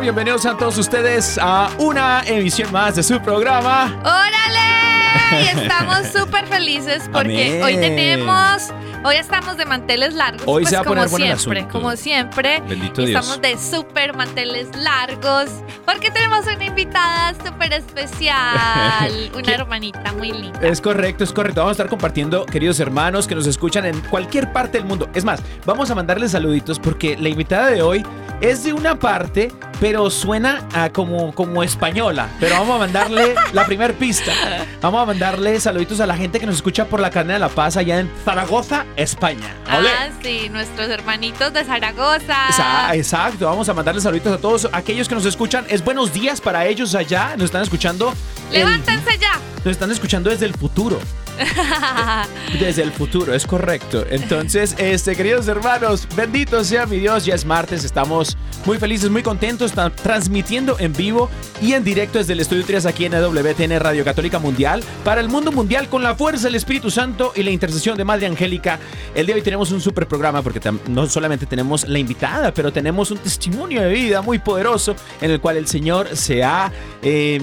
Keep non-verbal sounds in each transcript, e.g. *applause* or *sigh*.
Bienvenidos a todos ustedes a una emisión más de su programa. ¡Órale! Y estamos *laughs* súper felices porque Amén. hoy tenemos, hoy estamos de manteles largos. Hoy pues se va a como poner bueno el siempre, asunto. como siempre. Bendito Dios. Estamos de súper manteles largos porque tenemos una invitada súper especial, *laughs* una hermanita muy linda. Es correcto, es correcto. Vamos a estar compartiendo, queridos hermanos que nos escuchan en cualquier parte del mundo. Es más, vamos a mandarles saluditos porque la invitada de hoy es de una parte, pero suena a como, como española. Pero vamos a mandarle *laughs* la primer pista. Vamos a mandarle saluditos a la gente que nos escucha por la cadena de La Paz allá en Zaragoza, España. ¡Ole! Ah, sí, nuestros hermanitos de Zaragoza. Exacto, vamos a mandarles saluditos a todos aquellos que nos escuchan. Es buenos días para ellos allá. Nos están escuchando. el- Levántense ya. nos están escuchando desde el futuro. *laughs* Desde el futuro, es correcto. Entonces, este, queridos hermanos, bendito sea mi Dios, ya es martes, estamos muy felices, muy contentos, están transmitiendo en vivo y en directo desde el Estudio 3 aquí en WTN Radio Católica Mundial para el mundo mundial con la fuerza del Espíritu Santo y la intercesión de Madre Angélica. El día de hoy tenemos un super programa porque no solamente tenemos la invitada, pero tenemos un testimonio de vida muy poderoso en el cual el Señor se ha eh,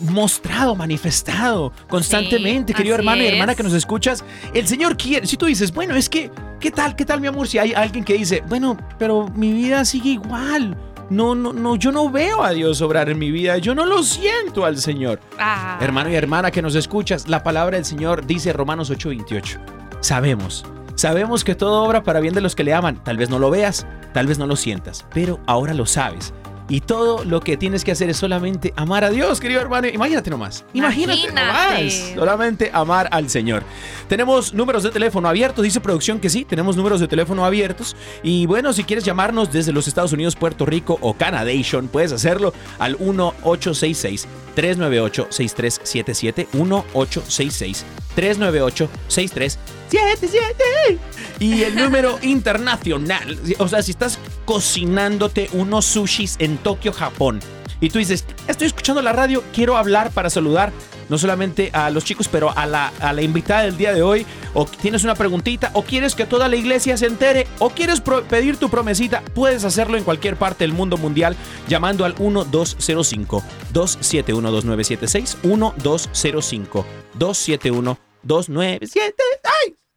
mostrado, manifestado constantemente, Sí, querido hermano y hermana que nos escuchas. El Señor quiere, si tú dices, bueno, es que, ¿qué tal, qué tal mi amor? Si hay alguien que dice, bueno, pero mi vida sigue igual. No, no, no, yo no veo a Dios obrar en mi vida, yo no lo siento al Señor. Ah. Hermano y hermana que nos escuchas, la palabra del Señor dice Romanos 8:28. Sabemos, sabemos que todo obra para bien de los que le aman. Tal vez no lo veas, tal vez no lo sientas, pero ahora lo sabes. Y todo lo que tienes que hacer es solamente amar a Dios, querido hermano. Imagínate nomás. Imagínate, Imagínate. nomás. Solamente amar al Señor. Tenemos números de teléfono abiertos. Dice producción que sí, tenemos números de teléfono abiertos. Y bueno, si quieres llamarnos desde los Estados Unidos, Puerto Rico o Canadation, puedes hacerlo al 1866 398 6377 1866 398 6377 y el número *laughs* internacional. O sea, si estás cocinándote unos sushis en Tokio, Japón, y tú dices, estoy escuchando la radio, quiero hablar para saludar no solamente a los chicos, pero a la, a la invitada del día de hoy, o tienes una preguntita, o quieres que toda la iglesia se entere, o quieres pedir tu promesita, puedes hacerlo en cualquier parte del mundo mundial llamando al 1205-271-2976, 1205-271-2976.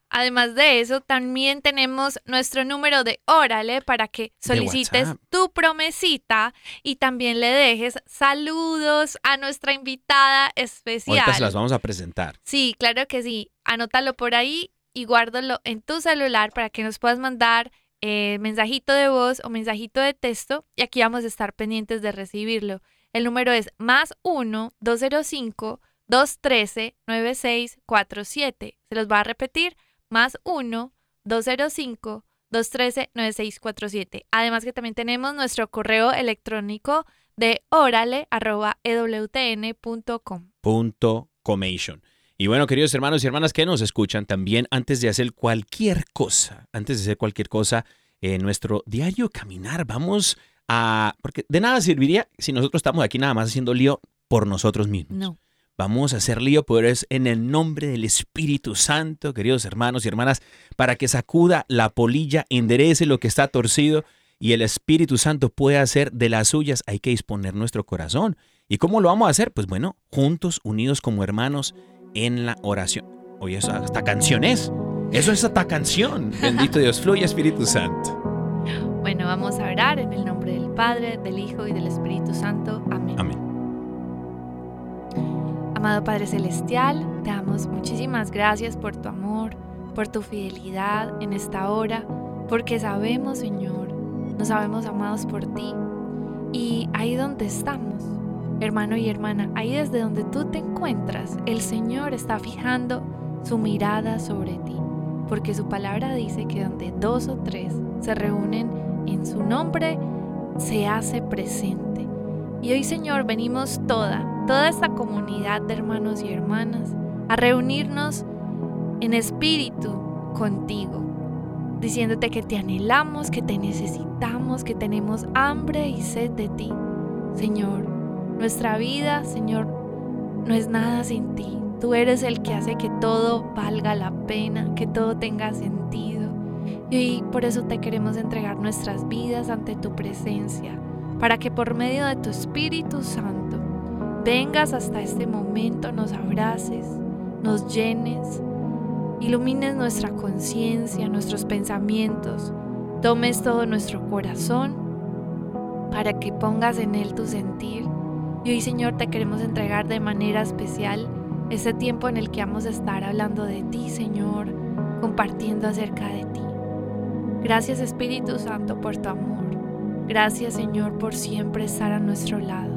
Además de eso, también tenemos nuestro número de Órale para que solicites tu promesita y también le dejes saludos a nuestra invitada especial. Ahorita se las vamos a presentar. Sí, claro que sí. Anótalo por ahí y guárdalo en tu celular para que nos puedas mandar eh, mensajito de voz o mensajito de texto y aquí vamos a estar pendientes de recibirlo. El número es más 1-205-213-9647. Se los va a repetir, más 1-205-213-9647. Además que también tenemos nuestro correo electrónico de orale.ewtn.com. punto comation. Y bueno, queridos hermanos y hermanas que nos escuchan, también antes de hacer cualquier cosa, antes de hacer cualquier cosa, en nuestro diario caminar, vamos a... Porque de nada serviría si nosotros estamos aquí nada más haciendo lío por nosotros mismos. No. Vamos a hacer lío, pero es en el nombre del Espíritu Santo, queridos hermanos y hermanas, para que sacuda la polilla, enderece lo que está torcido y el Espíritu Santo pueda hacer de las suyas. Hay que disponer nuestro corazón. ¿Y cómo lo vamos a hacer? Pues bueno, juntos, unidos como hermanos en la oración. Oye, eso hasta canciones. Eso es hasta canción. *laughs* Bendito Dios, fluye Espíritu Santo. Bueno, vamos a orar en el nombre del Padre, del Hijo y del Espíritu Santo. Amén. Amado Padre Celestial, te damos muchísimas gracias por tu amor, por tu fidelidad en esta hora, porque sabemos, Señor, nos sabemos amados por ti. Y ahí donde estamos, hermano y hermana, ahí desde donde tú te encuentras, el Señor está fijando su mirada sobre ti, porque su palabra dice que donde dos o tres se reúnen en su nombre, se hace presente. Y hoy, Señor, venimos toda, toda esta comunidad de hermanos y hermanas a reunirnos en espíritu contigo, diciéndote que te anhelamos, que te necesitamos, que tenemos hambre y sed de ti. Señor, nuestra vida, Señor, no es nada sin ti. Tú eres el que hace que todo valga la pena, que todo tenga sentido. Y por eso te queremos entregar nuestras vidas ante tu presencia, para que por medio de tu Espíritu Santo vengas hasta este momento, nos abraces, nos llenes, ilumines nuestra conciencia, nuestros pensamientos, tomes todo nuestro corazón para que pongas en él tu sentir. Y hoy Señor te queremos entregar de manera especial este tiempo en el que vamos a estar hablando de ti, Señor, compartiendo acerca de ti. Gracias Espíritu Santo por tu amor. Gracias Señor por siempre estar a nuestro lado.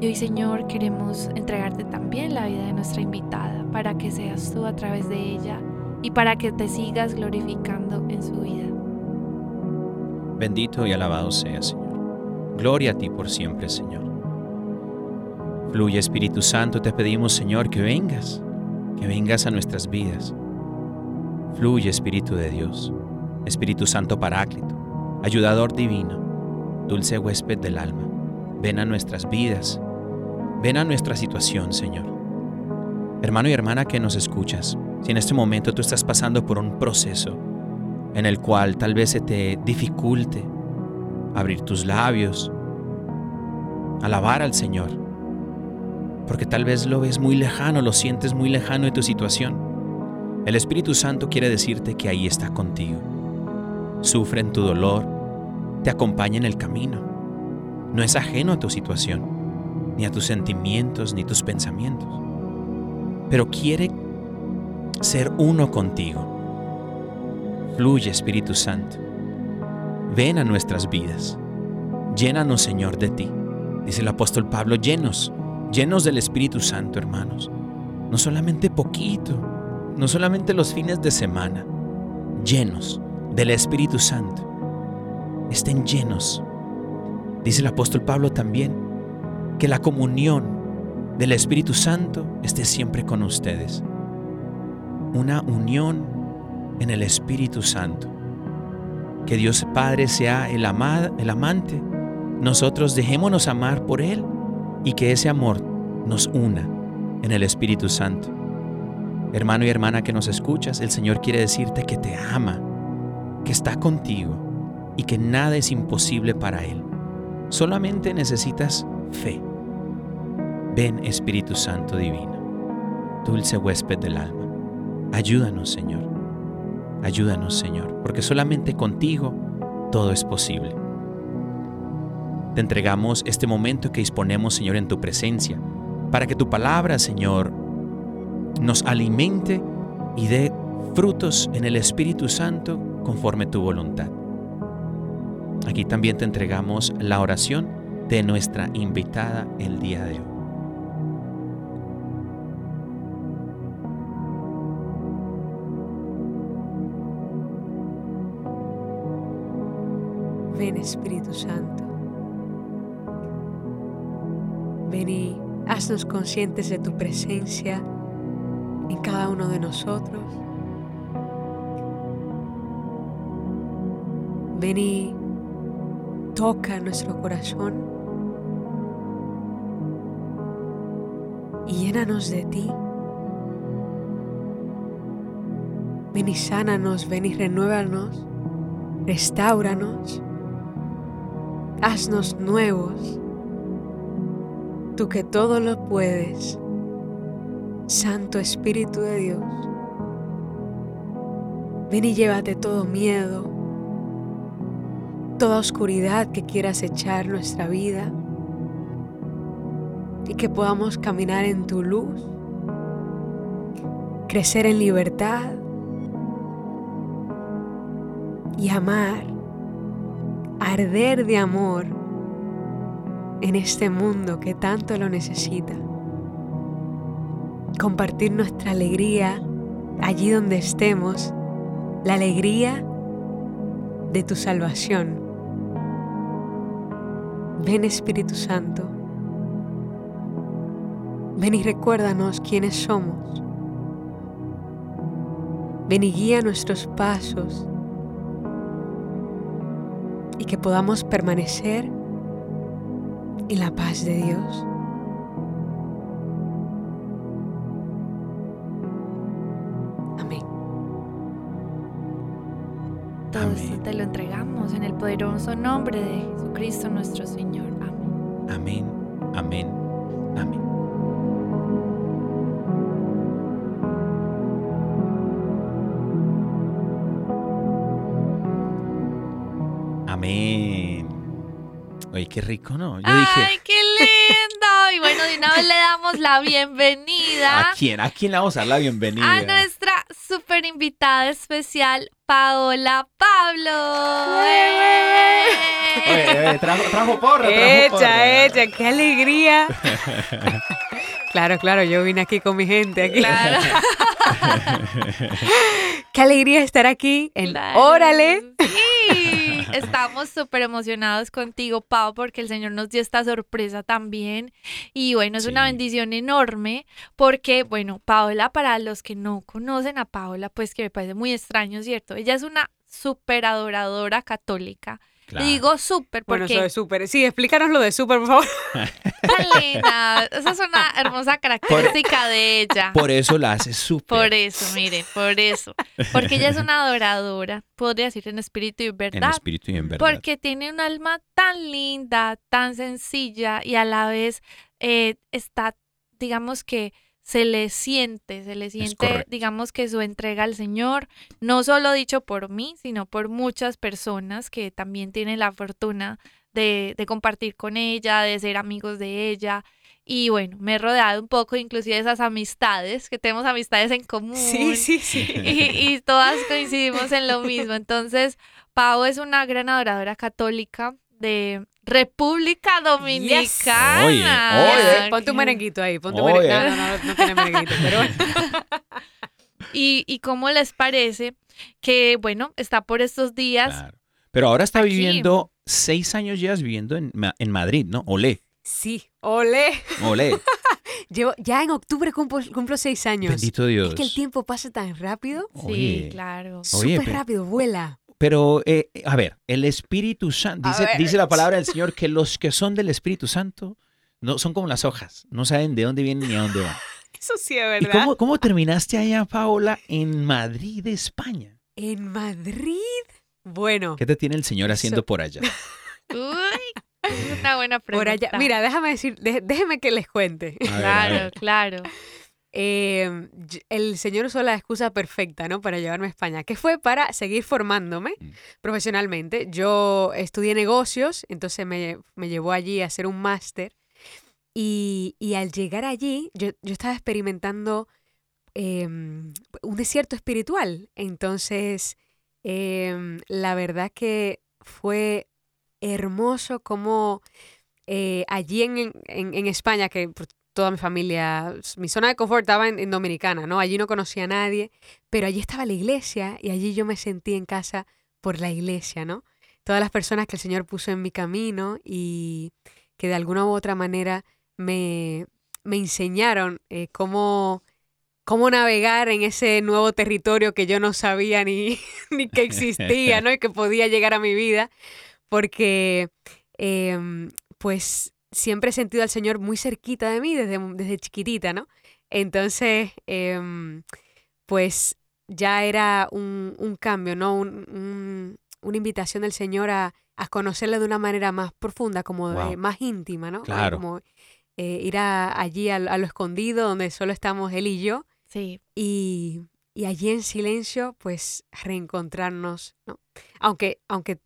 Y hoy Señor queremos entregarte también la vida de nuestra invitada para que seas tú a través de ella y para que te sigas glorificando en su vida. Bendito y alabado sea, Señor. Gloria a ti por siempre, Señor. Fluye Espíritu Santo, te pedimos, Señor, que vengas, que vengas a nuestras vidas. Fluye Espíritu de Dios, Espíritu Santo Paráclito, ayudador divino, dulce huésped del alma. Ven a nuestras vidas, ven a nuestra situación, Señor. Hermano y hermana que nos escuchas, si en este momento tú estás pasando por un proceso en el cual tal vez se te dificulte abrir tus labios, alabar al Señor, porque tal vez lo ves muy lejano, lo sientes muy lejano de tu situación. El Espíritu Santo quiere decirte que ahí está contigo. Sufre en tu dolor, te acompaña en el camino. No es ajeno a tu situación, ni a tus sentimientos, ni tus pensamientos, pero quiere ser uno contigo. Fluye Espíritu Santo. Ven a nuestras vidas. Llénanos, Señor, de ti. Dice el apóstol Pablo, llenos, llenos del Espíritu Santo, hermanos. No solamente poquito, no solamente los fines de semana, llenos del Espíritu Santo. Estén llenos. Dice el apóstol Pablo también que la comunión del Espíritu Santo esté siempre con ustedes. Una unión en el Espíritu Santo. Que Dios Padre sea el, amad, el amante. Nosotros dejémonos amar por Él y que ese amor nos una en el Espíritu Santo. Hermano y hermana que nos escuchas, el Señor quiere decirte que te ama, que está contigo y que nada es imposible para Él. Solamente necesitas fe. Ven Espíritu Santo Divino, dulce huésped del alma. Ayúdanos, Señor. Ayúdanos, Señor, porque solamente contigo todo es posible. Te entregamos este momento que disponemos, Señor, en tu presencia, para que tu palabra, Señor, nos alimente y dé frutos en el Espíritu Santo conforme tu voluntad. Aquí también te entregamos la oración de nuestra invitada el día de hoy. Ven Espíritu Santo. Ven y haznos conscientes de tu presencia en cada uno de nosotros. Ven y toca nuestro corazón. y llénanos de ti. Ven y sánanos, ven y renuévanos, restauranos, haznos nuevos. Tú que todo lo puedes, Santo Espíritu de Dios. Ven y llévate todo miedo, toda oscuridad que quieras echar nuestra vida y que podamos caminar en tu luz, crecer en libertad y amar, arder de amor en este mundo que tanto lo necesita. Compartir nuestra alegría allí donde estemos, la alegría de tu salvación. Ven Espíritu Santo, ven y recuérdanos quiénes somos. Ven y guía nuestros pasos y que podamos permanecer en la paz de Dios. Amén. Todo Amén. esto te lo entregamos en el poderoso nombre de Jesucristo nuestro Señor. Amén. Amén, amén, amén. Oye, qué rico, ¿no? Yo dije, ¡Ay, qué lindo! Y bueno, de una vez le damos la bienvenida ¿a quién? ¿A quién le vamos a dar la bienvenida? a nuestra super invitada especial, Paola Pablo. ¡Eh! Oye, oye, trajo, trajo porra, trajo Echa, porra. echa, qué alegría. *laughs* claro, claro, yo vine aquí con mi gente aquí. Claro. *laughs* Qué alegría estar aquí en Claro. Órale. Sí, *laughs* estamos súper emocionados contigo, Pau, porque el Señor nos dio esta sorpresa también. Y bueno, es una bendición enorme porque, bueno, Paola, para los que no conocen a Paola, pues que me parece muy extraño, ¿cierto? Ella es una súper adoradora católica. Claro. Digo súper Bueno, porque eso de súper. Sí, explícanos lo de súper, por favor. *laughs* linda. Esa es una hermosa característica de ella. Por eso la hace súper. Por eso, miren, por eso. Porque ella es una adoradora, podría decir en espíritu y En verdad. espíritu y en verdad. Porque tiene un alma tan linda, tan sencilla y a la vez eh, está, digamos que se le siente, se le siente, digamos que su entrega al Señor, no solo dicho por mí, sino por muchas personas que también tienen la fortuna de, de compartir con ella, de ser amigos de ella. Y bueno, me he rodeado un poco inclusive de esas amistades, que tenemos amistades en común Sí, sí, sí. y, y todas coincidimos en lo mismo. Entonces, Pau es una gran adoradora católica de República Dominicana. Oye, oye. Pon tu merenguito ahí, pon tu merenguito. No, no, no, no tiene merenguito, pero bueno. *laughs* Y, y cómo les parece que, bueno, está por estos días. Claro. Pero ahora está Aquí. viviendo, seis años llevas viviendo en, en Madrid, ¿no? Olé, Sí, ole. olé. *laughs* Llevo, ya en octubre cumplo, cumplo seis años. Bendito Dios. Es que el tiempo pasa tan rápido. Sí, Oye, claro. Oye, Súper pe- rápido, vuela. Pero, eh, a ver, el Espíritu Santo, dice, dice la palabra del *laughs* Señor que los que son del Espíritu Santo no son como las hojas, no saben de dónde vienen ni a dónde van. Eso sí es ¿Y verdad. cómo, cómo terminaste allá, Paola, en Madrid, España? En Madrid. Bueno, ¿Qué te tiene el Señor haciendo por allá? *laughs* Uy, es una buena pregunta. por allá. Mira, déjame decir, dé- déjeme que les cuente. A ver, a Claro, ver. claro. Eh, y- el señor usó la excusa perfecta, ¿no? Para llevarme a España, que fue para seguir formándome Mm. profesionalmente. Yo estudié negocios, entonces me, me llevó allí a hacer un máster. Y, y al llegar allí, yo, yo estaba experimentando em, un desierto espiritual. Entonces, em, la verdad que fue hermoso como eh, allí en, en- en España, que toda mi familia, mi zona de confort estaba en, Dominicana, ¿no? Allí no conocía a nadie, pero allí estaba la iglesia y allí yo me sentí en casa por la iglesia, ¿no? Todas las personas que el Señor puso en mi camino y que de alguna u otra manera me, me enseñaron eh, cómo, cómo navegar en ese nuevo territorio que yo no sabía ni, *laughs* ni que existía, ¿no? Y que podía llegar a mi vida, porque em, pues siempre he sentido al Señor muy cerquita de mí desde, desde chiquitita, ¿no? Entonces, em, pues ya era un, un cambio, ¿no? Un- un- una invitación del Señor a, a conocerle de una manera más profunda, como de- Wow. más íntima, ¿no? Claro. Como eh, ir a- allí a, a lo escondido, donde solo estamos él y yo, Sí, y, y allí en silencio, pues reencontrarnos, ¿no? Aunque, aunque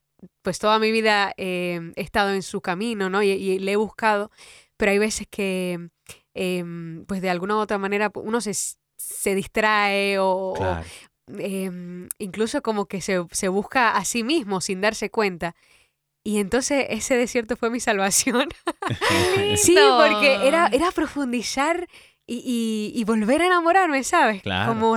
pues toda mi vida eh, he estado en su camino, ¿no? Y, y le he buscado, pero hay veces que, em, pues de alguna u otra manera, uno se, se distrae o, Claro. em, incluso como que se, se busca a sí mismo sin darse cuenta. Y entonces ese desierto fue mi salvación. *laughs* *laughs* Sí, porque era, era profundizar y, y- y volver a enamorarme, ¿sabes? Claro. Como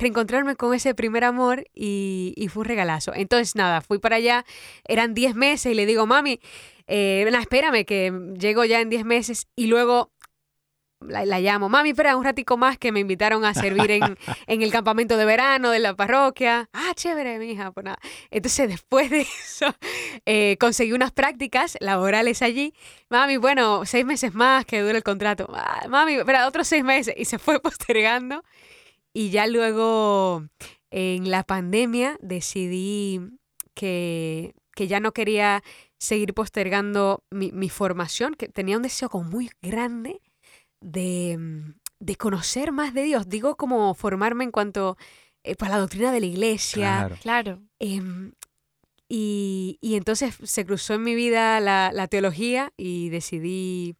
reencontrarme con ese primer amor y, y fue un regalazo. Entonces, nada, fui para allá, eran 10 meses y le digo, mami, eh, nada, espérame que llego ya en 10 meses y luego la, la llamo, mami, espera un ratico más que me invitaron a servir en, *laughs* en el campamento de verano de la parroquia. Ah, chévere, mi hija, pues nada. Entonces, después de eso, eh, conseguí unas prácticas laborales allí. Mami, bueno, seis meses más que dure el contrato. Ah, mami, espera, otros seis meses. Y se fue *laughs* postergando. Y ya luego, en la pandemia, decidí que, que ya no quería seguir postergando mi, mi formación, que tenía un deseo como muy grande de, mm, de conocer más de Dios. Digo como formarme en cuanto eh, pues, a la doctrina de la iglesia. Claro. claro. Em, y, y entonces se cruzó en mi vida la, la teología y decidí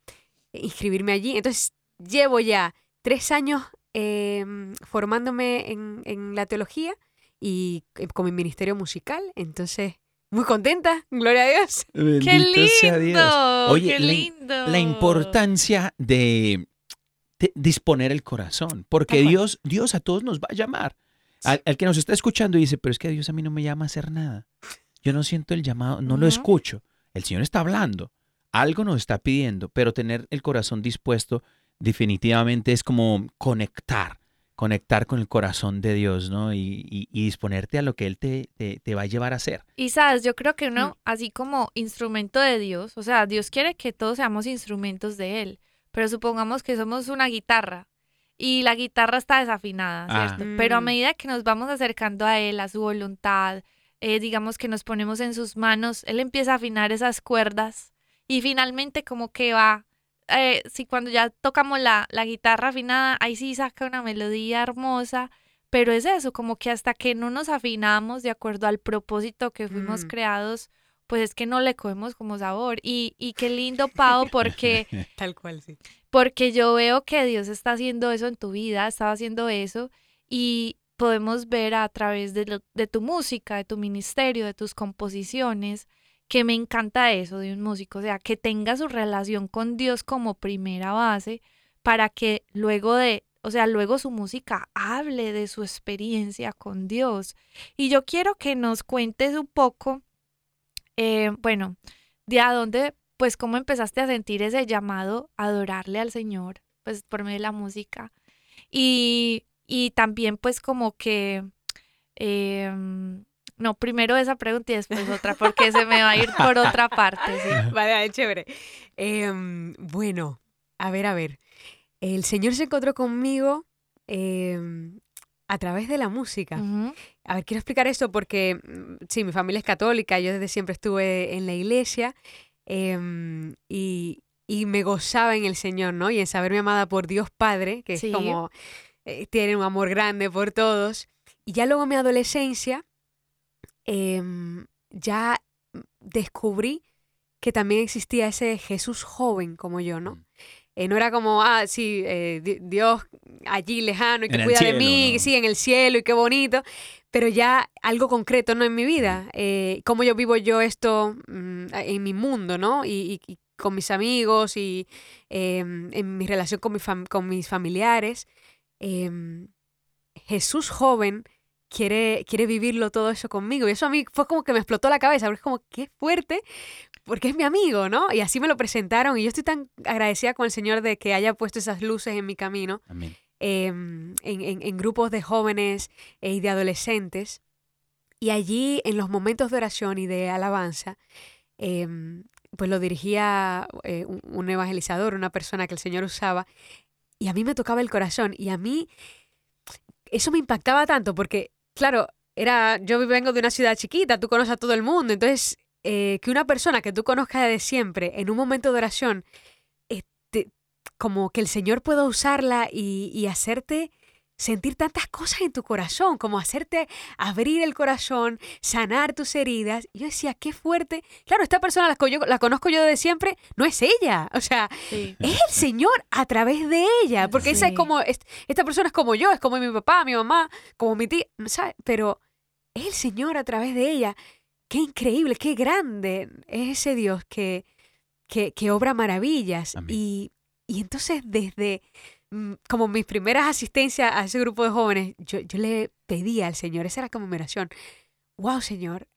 inscribirme allí. Entonces llevo ya tres años em, formándome en, en la teología y eh, con mi ministerio musical. Entonces, muy contenta, gloria a Dios. *laughs* ¡Qué Bendito sea Dios. lindo! Oye, ¡Qué la, lindo! la importancia de, de disponer el corazón, porque. Dios, Dios a todos nos va a llamar. Al, al que nos está escuchando y dice, pero es que Dios a mí no me llama a hacer nada. Yo no siento el llamado, no lo escucho. El Señor está hablando, algo nos está pidiendo, pero tener el corazón dispuesto definitivamente es como conectar, conectar con el corazón de Dios, ¿no? Y, y- y disponerte a lo que Él te, te- te va a llevar a hacer. Y sabes, yo creo que uno, Mm. así como instrumento de Dios, o sea, Dios quiere que todos seamos instrumentos de Él, pero supongamos que somos una guitarra y la guitarra está desafinada, Ah. ¿cierto? Pero a Mm. medida que nos vamos acercando a Él, a su voluntad, eh, digamos que nos ponemos en sus manos, Él empieza a afinar esas cuerdas y finalmente como que va, eh, si cuando ya tocamos la, la guitarra afinada, ahí sí saca una melodía hermosa. Pero es eso, como que hasta que no nos afinamos de acuerdo al propósito que fuimos Mm. creados, pues es que no le cogemos como sabor. Y, y qué lindo, Pau, porque, *laughs* Tal cual, sí. porque yo veo que Dios está haciendo eso en tu vida, estaba haciendo eso, y podemos ver a través de, lo- de tu música, de tu ministerio, de tus composiciones, que me encanta eso de un músico, o sea, que tenga su relación con Dios como primera base para que luego de, o sea, luego su música hable de su experiencia con Dios. Y yo quiero que nos cuentes un poco, eh, bueno, de a dónde, pues, cómo empezaste a sentir ese llamado a adorarle al Señor, pues, por medio de la música. Y, y también, pues, como que, em, no, primero esa pregunta y después otra, porque se me va a ir por otra parte, sí. *laughs* Vale, vale, chévere. Em, bueno, a ver, a ver. El Señor se encontró conmigo em, a través de la música. A ver, quiero explicar esto porque, mm, sí, mi familia es católica, yo desde siempre estuve en la iglesia em, y, y me gozaba en el Señor, ¿no? Y en saberme amada por Dios Padre, que Sí. es como, eh, tiene un amor grande por todos. Y ya luego en mi adolescencia, em, ya descubrí que también existía ese Jesús joven como yo, ¿no? Mm. Eh, no era como, ah, sí, eh, di- Dios allí lejano y que En cuida de mí, ¿no? sí, en el cielo y qué bonito, pero ya algo concreto, ¿no? En mi vida, eh, cómo yo vivo yo esto mm, en mi mundo, ¿no? Y, y- y con mis amigos y em, en mi relación con, mi fam- con mis familiares. Em, Jesús joven quiere, quiere vivirlo todo eso conmigo. Y eso a mí fue como que me explotó la cabeza, porque es como, qué fuerte, porque es mi amigo, ¿no? Y así me lo presentaron y yo estoy tan agradecida con el Señor de que haya puesto esas luces en mi camino, Amén. em, en, en- en grupos de jóvenes eh, y de adolescentes. Y allí, en los momentos de oración y de alabanza, em, pues lo dirigía eh, un, un evangelizador, una persona que el Señor usaba, y a mí me tocaba el corazón, y a mí eso me impactaba tanto, porque, claro, era, yo vengo de una ciudad chiquita, tú conoces a todo el mundo, entonces, eh, que una persona que tú conozcas de siempre, en un momento de oración, este, como que el Señor pueda usarla y, y hacerte sentir tantas cosas en tu corazón, como hacerte abrir el corazón, sanar tus heridas. Y yo decía, qué fuerte. Claro, esta persona la, yo- la conozco yo de siempre, no es ella. O sea, Sí. es el Señor a través de ella. Porque esa es como, es- esta persona es como yo, es como mi papá, mi mamá, como mi tía, ¿sabes? Pero es el Señor a través de ella. Qué increíble, qué grande es ese Dios que, que, que obra maravillas. Amén. Y, y entonces desde como mis primeras asistencias a ese grupo de jóvenes, yo, yo le pedía al Señor, esa era como mi oración, wow Señor,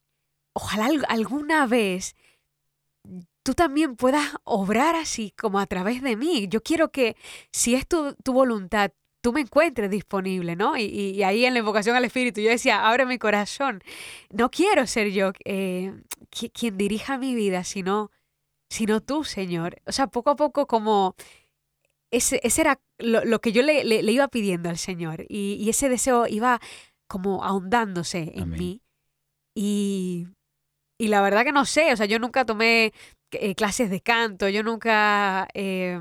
ojalá al- alguna vez tú también puedas obrar así como a través de mí. Yo quiero que si es tu, tu voluntad, tú me encuentres disponible, ¿no? Y, y- ahí en la invocación al Espíritu yo decía, abre mi corazón. No quiero ser yo eh, qui- quien dirija mi vida, sino, sino tú, Señor. O sea, poco a poco como ese, ese era lo, lo que yo le, le- le iba pidiendo al Señor y, y ese deseo iba como ahondándose en Amén. mí. Y, y la verdad que no sé, o sea, yo nunca tomé eh, clases de canto, yo nunca, eh,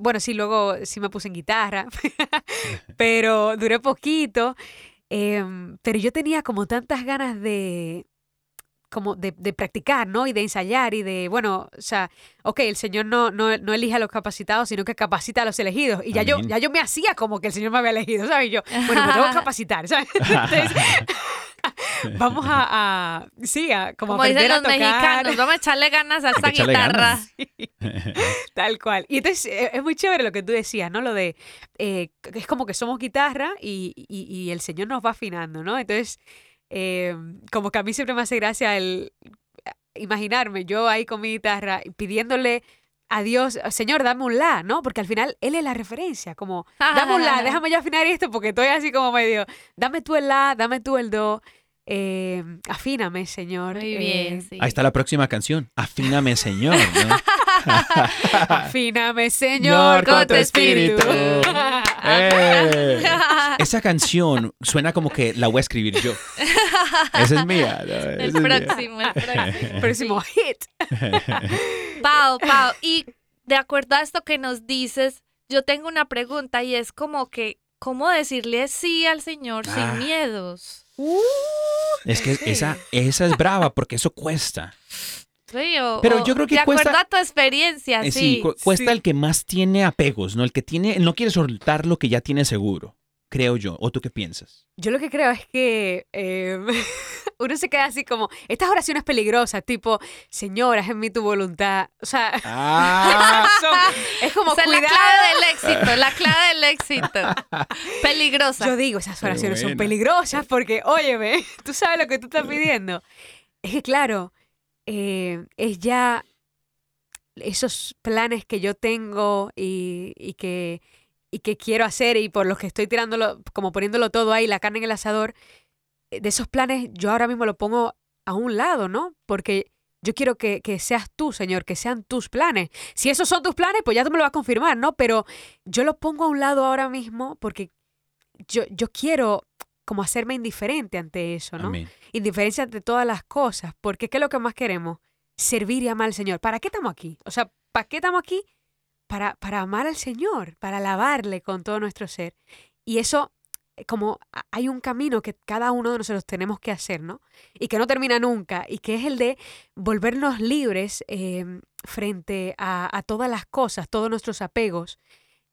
bueno, sí, luego sí me puse en guitarra, *laughs* pero duré poquito, em, pero yo tenía como tantas ganas de como de, de practicar, ¿no? Y de ensayar y de, bueno, o sea, ok, el Señor no, no, no elige a los capacitados, sino que capacita a los elegidos. Y ya yo, ya yo me hacía como que el Señor me había elegido, ¿sabes? Y yo, bueno, me tengo que capacitar, ¿sabes? *laughs* Entonces, vamos a, a- sí, a como, Como dicen aprender a tocar. mexicanos, vamos a echarle ganas a esta guitarra. *laughs* Tal cual. Y entonces eh, es muy chévere lo que tú decías, ¿no? Lo de, eh, es como que somos guitarra y, y- y el Señor nos va afinando, ¿no? Entonces, eh, como que a mí siempre me hace gracia el eh, imaginarme yo ahí con mi guitarra pidiéndole a Dios, Señor, dame un la, ¿no? Porque al final Él es la referencia, como, dame un la, déjame yo afinar esto porque estoy así como medio, dame tú el la, dame tú el do, eh, afíname, Señor. Muy eh, bien, sí. Ahí está la próxima canción. Afíname, Señor. ¿no? *laughs* Afíname, Señor, con tu espíritu. *laughs* ¡Eh! Esa canción suena como que la voy a escribir yo. *laughs* *laughs* Esa es mía. ¿no? Esa El es mía. próximo, el próximo. Próximo hit. *laughs* Pau, Pau, y de acuerdo a esto que nos dices, yo tengo una pregunta y es como que, ¿cómo decirle sí al Señor Ah. sin miedos? Es que esa, esa es brava porque eso cuesta. Sí, o- Pero yo creo que De acuerdo cuesta- a tu experiencia, Eh, sí. cu- cuesta sí. el que más tiene apegos, ¿no? El que tiene, no quiere soltar lo que ya tiene seguro, creo yo. ¿O tú qué piensas? Yo lo que creo es que eh, *laughs* uno se queda así como, estas oraciones peligrosas, tipo, Señor, haz en mí tu voluntad. O sea, Ah, *laughs* son- es como Esa es la clave del éxito, la clave del éxito. *laughs* Peligrosa. Yo digo, esas oraciones son peligrosas porque, óyeme, tú sabes lo que tú estás pidiendo. Es que, claro, eh, es ya esos planes que yo tengo y, y que, y que quiero hacer y por los que estoy tirándolo, como poniéndolo todo ahí, la carne en el asador, eh, de esos planes yo ahora mismo lo pongo a un lado, ¿no? Porque yo quiero que, que seas tú, Señor, que sean tus planes. Si esos son tus planes, pues ya tú me lo vas a confirmar, ¿no? Pero yo lo pongo a un lado ahora mismo porque yo, yo quiero como hacerme indiferente ante eso, ¿no? amén. Indiferencia ante todas las cosas, porque ¿qué es lo que más queremos? Servir y amar al Señor. ¿Para qué estamos aquí? O sea, ¿para qué estamos aquí? Para, para amar al Señor, para alabarle con todo nuestro ser. Y eso, eh, como hay un camino que cada uno de nosotros tenemos que hacer, ¿no? Y que no termina nunca, y que es el de volvernos libres eh, frente a, a todas las cosas, todos nuestros apegos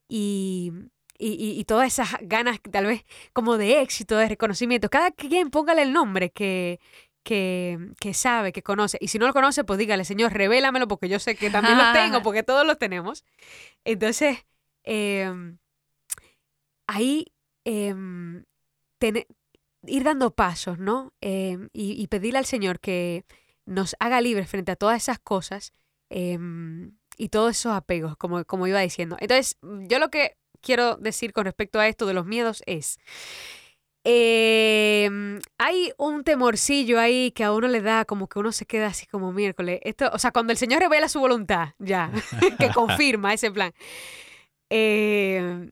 y, y- y todas esas ganas tal vez como de éxito, de reconocimiento. Cada quien póngale el nombre que, que, que sabe, que conoce. Y si no lo conoce, pues dígale, Señor, revélamelo porque yo sé que también los tengo, porque todos los tenemos. Entonces, em, ahí tene- ir dando pasos, ¿no? Em, y, y pedirle al Señor que nos haga libres frente a todas esas cosas y todos esos apegos, como, como iba diciendo. Entonces, yo lo que quiero decir con respecto a esto de los miedos es, eh, hay un temorcillo ahí que a uno le da como que uno se queda así como miércoles. Esto, o sea, cuando el Señor revela su voluntad, ya, *laughs* que confirma ese plan. Eh,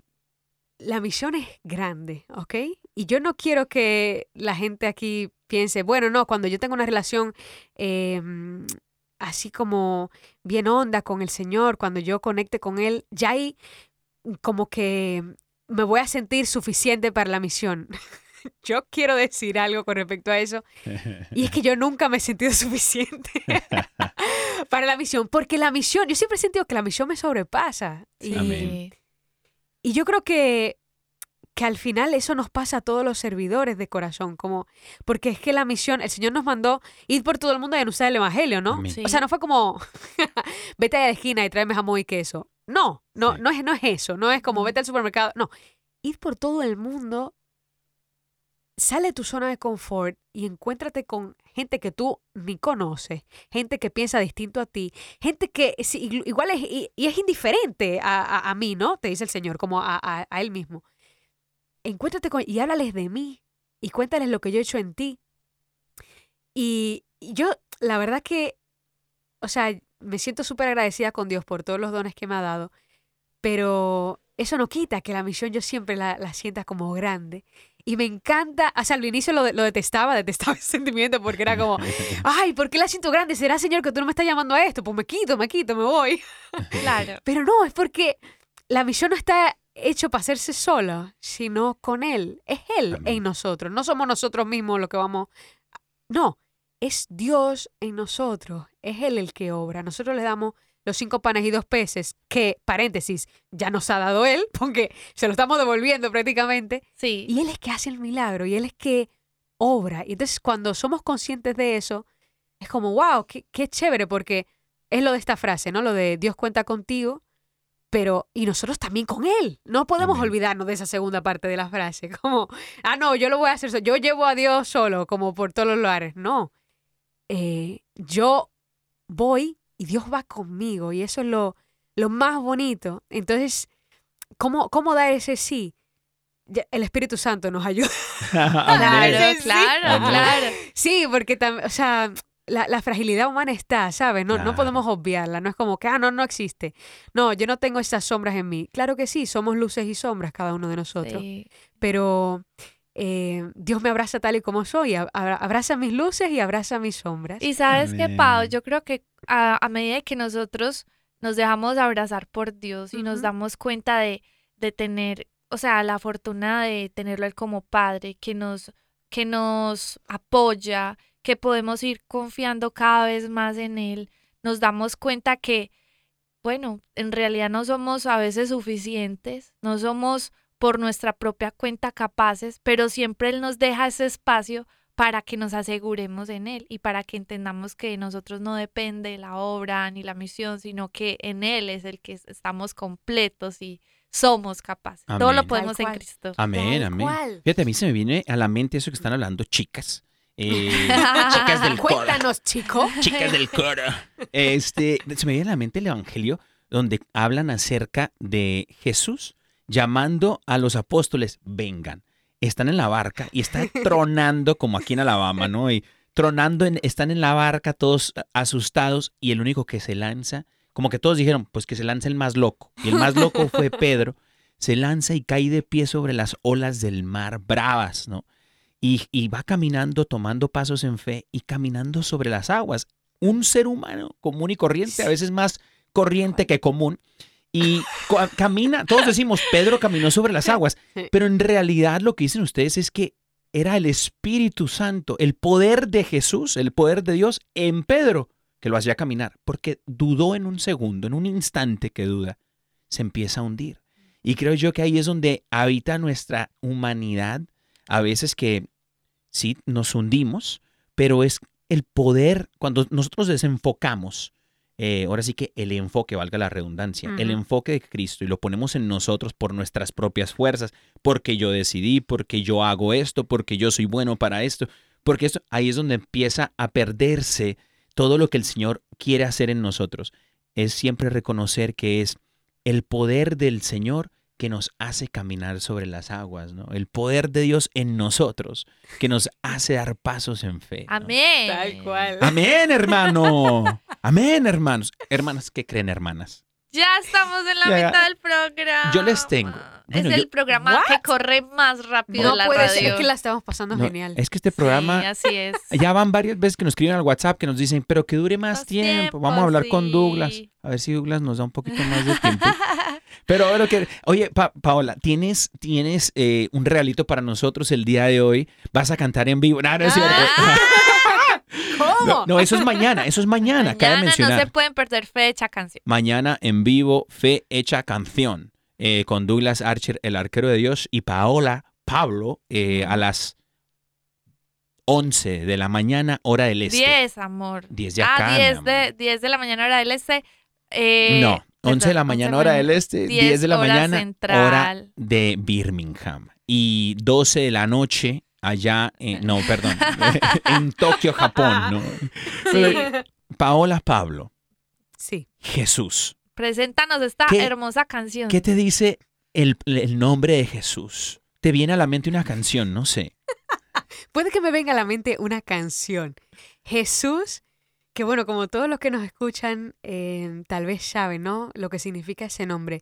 la misión es grande, ¿ok? Y yo no quiero que la gente aquí piense, bueno, no, cuando yo tengo una relación eh, así como bien honda con el Señor, cuando yo conecte con Él, ya ahí como que me voy a sentir suficiente para la misión. *laughs* *laughs* yo quiero decir algo con respecto a eso. Y es que yo nunca me he sentido *laughs* suficiente *laughs* para la misión, porque la misión, yo siempre he sentido que la misión me sobrepasa. Y, Amén. y yo creo que, que al final eso nos pasa a todos los servidores de corazón, como, porque es que la misión, el Señor nos mandó ir por todo el mundo y anunciar el Evangelio, ¿no? Sí. O sea, no fue como, vete a la esquina y tráeme jamón y queso. No, no, Sí. no, es, no es eso, no es como vete al supermercado, no. Ir por todo el mundo, sale de tu zona de confort y encuéntrate con gente que tú ni conoces, gente que piensa distinto a ti, gente que igl- igual es, y, es indiferente a, a- mí, ¿no? Te dice el Señor, como a, a- Él mismo. Encuéntrate con y háblales de mí y cuéntales lo que yo he hecho en ti. Y, y yo, la verdad que, o sea, me siento súper agradecida con Dios por todos los dones que me ha dado, pero eso no quita que la misión yo siempre la, la sienta como grande. Y me encanta, o sea, al inicio lo, lo detestaba, *laughs* detestaba ese sentimiento porque era como, *laughs* ay, ¿por qué la siento grande? ¿Será, Señor, que tú no me estás llamando a esto? Pues me quito, me quito, me voy. *laughs* Claro. Pero no, es porque la misión no está hecho para hacerse sola, sino con Él. Es Él Amén. en nosotros. No somos nosotros mismos los que vamos. No, es Dios en nosotros. Es Él el que obra. Nosotros le damos los cinco panes y dos peces, que, paréntesis, ya nos ha dado Él, *laughs* porque se lo estamos devolviendo prácticamente. Sí. Y Él es que hace el milagro y Él es que obra. Y entonces cuando somos conscientes de eso, es como, wow, qué, qué chévere, porque es lo de esta frase, ¿no? Lo de Dios cuenta contigo, pero y nosotros también con Él. No podemos Amén. olvidarnos de esa segunda parte de la frase, *laughs* como, ah, no, yo lo voy a hacer, yo llevo a Dios solo, como por todos los lugares. No, Eh, yo voy y Dios va conmigo y eso es lo, lo más bonito. Entonces, ¿cómo, cómo dar ese sí? Ya- El Espíritu Santo nos ayuda. Claro, *laughs* claro, Amén. claro. Sí, porque también, o sea, la, la fragilidad humana está, ¿sabes? No, no podemos obviarla. No es como que, ah, no, no existe. No, yo no tengo esas sombras en mí. Claro que sí, somos luces y sombras cada uno de nosotros. Sí. Pero eh, Dios me abraza tal y como soy. ab- abra- Abraza mis luces y abraza mis sombras. Y sabes qué, Pau, yo creo que a, a medida que nosotros nos dejamos abrazar por Dios y nos damos cuenta de, de tener, o sea, la fortuna de tenerlo a él como padre, que nos, que nos apoya, que podemos ir confiando cada vez más en él, nos damos cuenta que, bueno, en realidad no somos a veces suficientes, no somos por nuestra propia cuenta capaces, pero siempre él nos deja ese espacio para que nos aseguremos en Él y para que entendamos que de nosotros no depende la obra ni la misión, sino que en Él es el que estamos completos y somos capaces. Todo lo podemos en. Cristo. Amén, Tal amén. cual. Fíjate, a mí se me viene a la mente eso que están hablando, chicas. Eh, *laughs* chicas del coro. Cuéntanos, chico. Chicas del coro. Este, se me viene a la mente el evangelio donde hablan acerca de Jesús llamando a los apóstoles, vengan. Están en la barca y está *laughs* tronando como aquí en Alabama, ¿no? Y tronando, en- están en la barca todos asustados y el único que se lanza, como que todos dijeron, pues que se lanza el más loco. Y el más loco fue *laughs* Pedro. Se lanza y cae de pie sobre las olas del mar, bravas, ¿no? Y, y va caminando, tomando pasos en fe y caminando sobre las aguas. Un ser humano común y corriente, a veces más corriente que común. Y camina, todos decimos, Pedro caminó sobre las aguas, pero en realidad lo que dicen ustedes es que era el Espíritu Santo, el poder de Jesús, el poder de Dios en Pedro, que lo hacía caminar, porque dudó en un segundo, en un instante que duda, se empieza a hundir. Y creo yo que ahí es donde habita nuestra humanidad, a veces que sí, nos hundimos, pero es el poder, cuando nosotros desenfocamos, eh, ahora sí que el enfoque, valga la redundancia, el enfoque de Cristo y lo ponemos en nosotros por nuestras propias fuerzas, porque yo decidí, porque yo hago esto, porque yo soy bueno para esto, porque esto, ahí es donde empieza a perderse todo lo que el Señor quiere hacer en nosotros. Es siempre reconocer que es el poder del Señor que nos hace caminar sobre las aguas, ¿no? El poder de Dios en nosotros que nos hace dar pasos en fe. ¿no? Amén. Tal cual. Amén, hermano. Amén, hermanos. Hermanas, ¿qué creen, hermanas? Ya estamos en la Ya, mitad del programa. Yo les tengo. Bueno, es el yo- programa ¿What? que corre más rápido No la puede radio. ser que la estamos pasando No, genial. es que este Sí, programa así es. *laughs* ya van varias veces que nos escriben al WhatsApp que nos dicen, pero que dure más tiempo. tiempo, Vamos a hablar con sí. Douglas. A ver si Douglas nos da un poquito más de tiempo. *laughs* Pero bueno, que, oye, Pa- Paola, ¿tienes, tienes eh, un regalito para nosotros el día de hoy? ¿Vas a cantar en vivo? No, no es cierto. ¿Cómo? No, no, eso es mañana, eso es mañana, cabe Mañana no mencionar. se pueden perder fecha canción. Mañana en vivo, Fe Hecha Canción, eh, con Douglas Archer, el arquero de Dios, y Paola Pablo, eh, a las 11 de la mañana, hora del este. 10, amor. 10 de ah, acá, mi 10 de, amor. 10 de la mañana hora del este. Eh, No, 11 de la mañana 11 hora del este, 10 10 de la hora mañana hora central. de Birmingham y 12 de la noche allá, en, no, perdón, *laughs* en Tokio, Japón, ¿no? Sí. Paola Pablo, Sí. Jesús. Preséntanos esta ¿Qué- hermosa canción. ¿Qué te dice el, el nombre de Jesús? ¿Te viene a la mente una canción? No sé. *laughs* Puede que me venga a la mente una canción. Jesús, que bueno, como todos los que nos escuchan eh, tal vez saben, ¿no? Lo que significa ese nombre.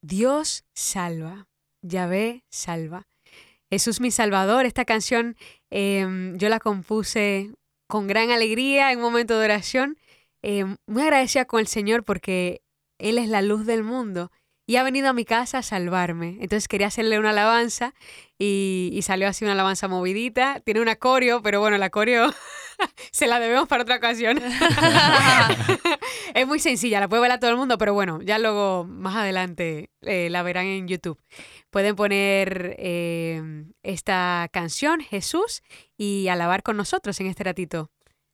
Dios salva. Yahvé salva. Jesús mi Salvador. Esta canción eh, yo la compuse con gran alegría en un momento de oración. Eh, muy agradecida con el Señor porque Él es la luz del mundo y ha venido a mi casa a salvarme. Entonces quería hacerle una alabanza y, y salió así una alabanza movidita. Tiene una coreo, pero bueno, la coreo *laughs* se la debemos para otra ocasión. *laughs* es muy sencilla, la puede ver a todo el mundo, pero bueno, ya luego más adelante eh, la verán en YouTube. Pueden poner eh, esta canción, Jesús, y alabar con nosotros en este ratito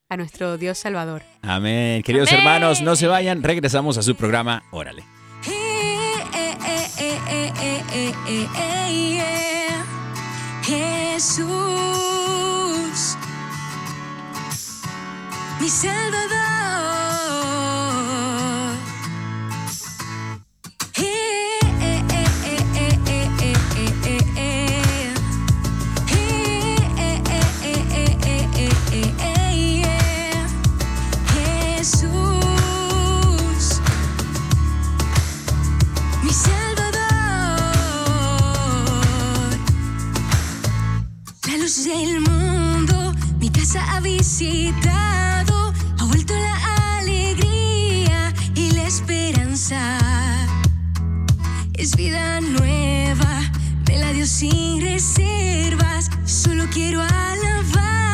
a nuestro Dios Salvador. Amén. Queridos Amén. hermanos, no se vayan. Regresamos a su programa. Órale. Jesús, mi Salvador. Del mundo, mi casa ha visitado, ha vuelto la alegría y la esperanza. Es vida nueva, me la dio sin reservas. Solo quiero alabarle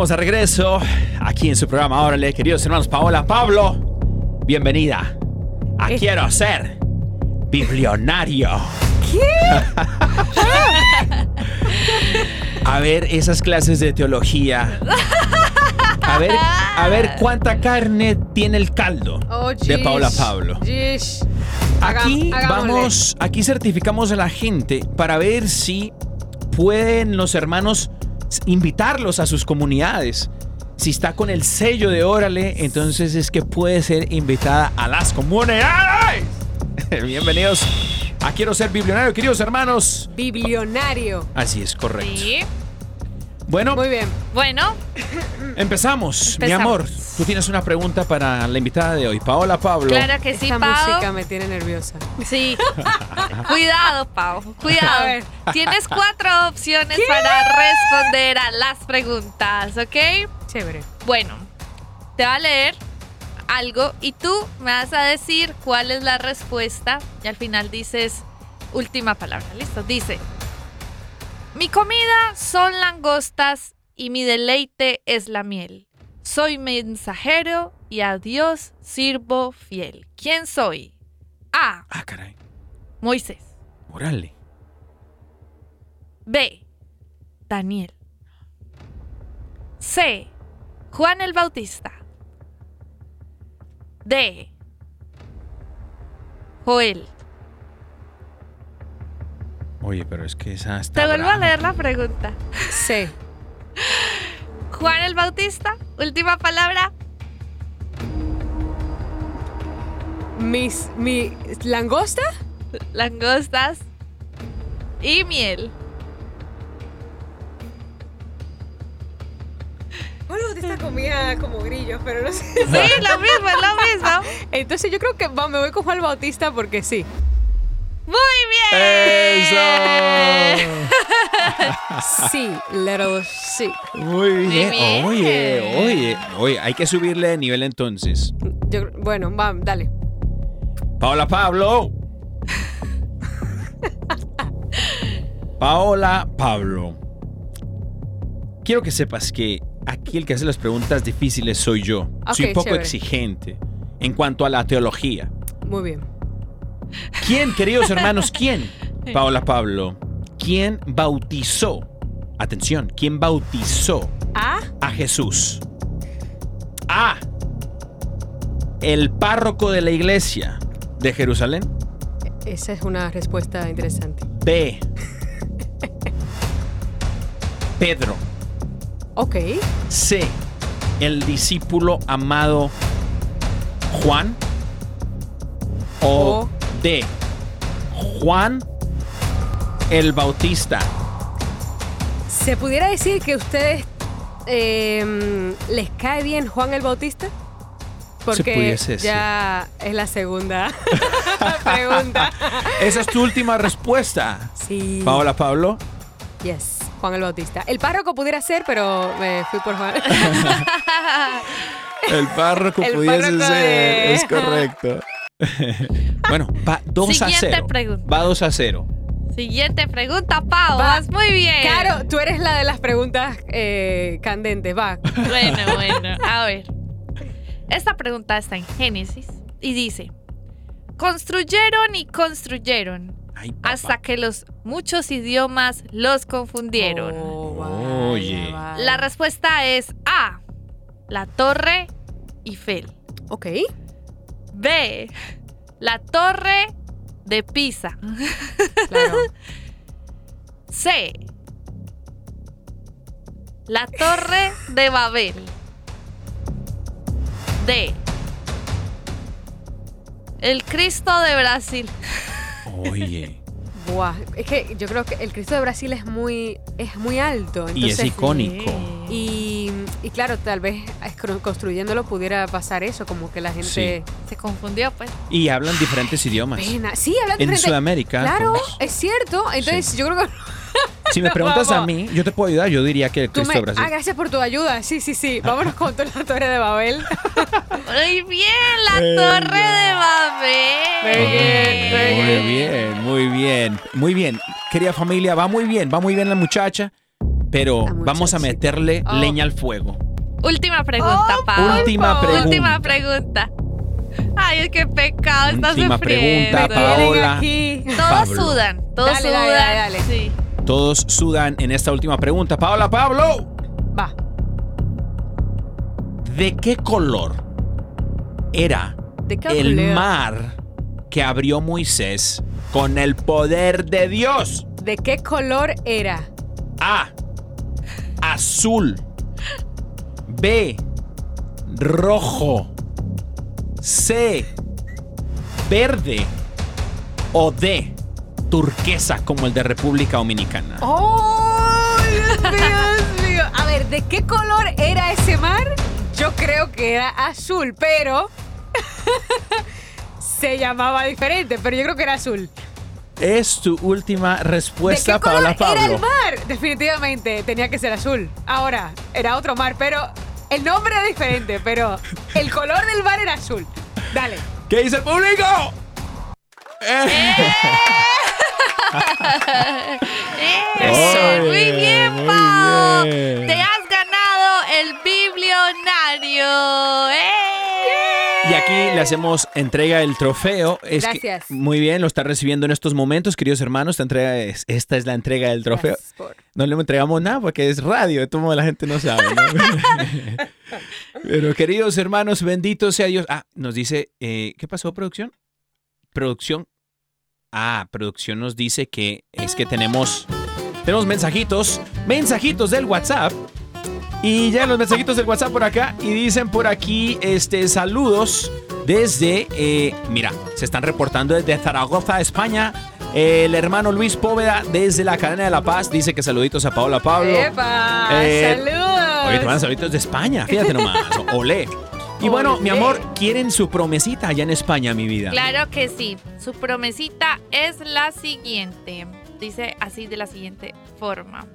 Estamos de regreso aquí en su programa Órale, queridos hermanos Paola, Pablo, bienvenida a Eh. Quiero ser biblionario. a ver esas clases de teología. A ver, a ver cuánta carne tiene el caldo Oh, de. Paola Pablo. Aquí vamos, aquí certificamos a la gente para ver si pueden los hermanos invitarlos a sus comunidades. Si está con el sello de Órale, entonces es que puede ser invitada a las comunidades. *laughs* Bienvenidos a Quiero ser biblionario, queridos hermanos. Biblionario. Así es, correcto. Sí. Bueno, Muy bien. Bueno, empezamos. Mi Empezamos. amor, tú tienes una pregunta para la invitada de hoy, Paola Pablo. claro que sí, Esta Pau. música me tiene nerviosa. Sí. *laughs* Cuidado, Pau. A Cuidado. ver. Tienes cuatro opciones para responder a las preguntas, ¿ok? Chévere. Bueno, te va a leer algo y tú me vas a decir cuál es la respuesta y al final dices última palabra. ¿Listo? Dice, mi comida son langostas y mi deleite es la miel. Soy mensajero y a Dios sirvo fiel. ¿Quién soy? A. Ah, caray. Moisés. Órale. B. Daniel. C. Juan el Bautista. D. Joel. Oye, pero es que esa está Te vuelvo a leer la pregunta. C. *laughs* Juan el Bautista, última palabra. Mis, mi langosta. Langostas y miel. Bueno, esta comida como grillos, pero no sé. Sí, lo mismo, es lo mismo. Entonces yo creo que va, me voy con Juan Bautista porque sí. Muy bien. ¡Eso! *laughs* Sí, little sí. Muy bien. bien. Oye, oye, oye, hay que subirle de nivel entonces. Yo, bueno, va, dale. Paola Pablo. Paola Pablo. Quiero que sepas que aquí el que hace las preguntas difíciles soy yo. soy un poco chévere. exigente en cuanto a la teología. Muy bien. ¿Quién, queridos hermanos, quién? *laughs* Paola Pablo. ¿Quién bautizó? Atención, ¿quién bautizó A. a Jesús? A. El párroco de la iglesia de Jerusalén. Esa es una respuesta interesante. B. Pedro. Ok. C. El discípulo amado Juan. O O- D. Juan el Bautista. ¿Se pudiera decir que a ustedes eh, les cae bien Juan el Bautista? Porque pudiese ya es la segunda *laughs* pregunta. *laughs* Esa es tu última respuesta. Sí. Paola Pablo. Yes, Juan el Bautista. El párroco pudiera ser, pero me fui por Juan. *laughs* El párroco El pudiese párroco ser. de- Es correcto. bueno, va 2 a Siguiente 0. pregunta. Va 2 a 0. Siguiente pregunta, Pau. Va. Vas muy bien. Claro, tú eres la de las preguntas eh, candentes. Va. Bueno, *laughs* bueno. A ver. Esta pregunta está en Génesis y dice: Construyeron y construyeron Ay, hasta que los muchos idiomas los confundieron. Oh, Oye. vaya. La respuesta es A. La Torre Eiffel. Ok. B. La Torre de Pisa. Claro. *laughs* C. La Torre de Babel. D. El Cristo de Brasil. Oye. Buah, es que yo creo que el Cristo de Brasil es muy, es muy alto. Y es icónico. Y, y claro, tal vez construyéndolo pudiera pasar eso, como que la gente... Se confundió, pues. Y hablan diferentes idiomas. Pena. Sí, hablan En Sudamérica. Claro, pues, es cierto. Entonces yo creo que si me preguntas a mí, yo te puedo ayudar. Yo diría que el tú Cristo me... de Brasil. Ah, gracias por tu ayuda. Sí, sí, sí. Vámonos con toda la torre de Babel. *laughs* Muy bien, la Eh, Torre de Babel. Muy bien, muy Muy bien, muy bien, muy bien. Querida familia, va muy bien, va muy bien la muchacha, pero La vamos a meterle Oh. leña al fuego. Última pregunta, Oh, Pau. Última pregunta. Última pregunta. Ay, qué pecado, estás Última sufriendo. pregunta, Paola. Todos Pablo. sudan, todos Dale, sudan. dale, dale, dale. Sí. Todos sudan en esta última pregunta. Paola, Pablo, Va. ¿de qué color era ¿De qué el color? mar que abrió Moisés con el poder de Dios? ¿De qué color era? A. Azul. B. Rojo. C. Verde. O D. Turquesa como el de República Dominicana. ¡Oh! Dios *laughs* mío. A ver, ¿de qué color era ese mar? Yo creo que era azul, pero *laughs* se llamaba diferente, pero yo creo que era azul. Es tu última ¿De respuesta, qué color Paola era el Pablo. mar? Definitivamente tenía que ser azul. Ahora, era otro mar, pero el nombre era diferente, pero el color del mar era azul. Dale. ¿Qué dice el público? ¡Eh! *laughs* Eso. Muy Muy bien, muy. Te has ganado el biblionario. ¡Eh! Y aquí le hacemos entrega del trofeo. Es que- Gracias. muy bien, lo está recibiendo en estos momentos, queridos hermanos. Esta, entrega es, esta es la entrega del trofeo. Por- No le entregamos nada porque es radio, de todo modo la gente no sabe. ¿no? *laughs* Pero queridos hermanos, bendito sea Dios. Ah, nos dice, eh, ¿qué pasó, producción? Producción. Ah, producción nos dice que es que tenemos, tenemos mensajitos, mensajitos del WhatsApp. Y ya los mensajitos del WhatsApp por acá y dicen por aquí, este, saludos desde, eh, mira, se están reportando desde Zaragoza, España. El hermano Luis Póveda desde la cadena de La Paz dice que saluditos a Paola Pablo. ¡Epa! Eh, ¡Saludos! Oye, te mandan saluditos de España, fíjate nomás. Olé. Y bueno, mi amor, quieren su promesita allá en España, mi vida. Claro que sí. Su promesita es la siguiente. Dice así de la siguiente forma.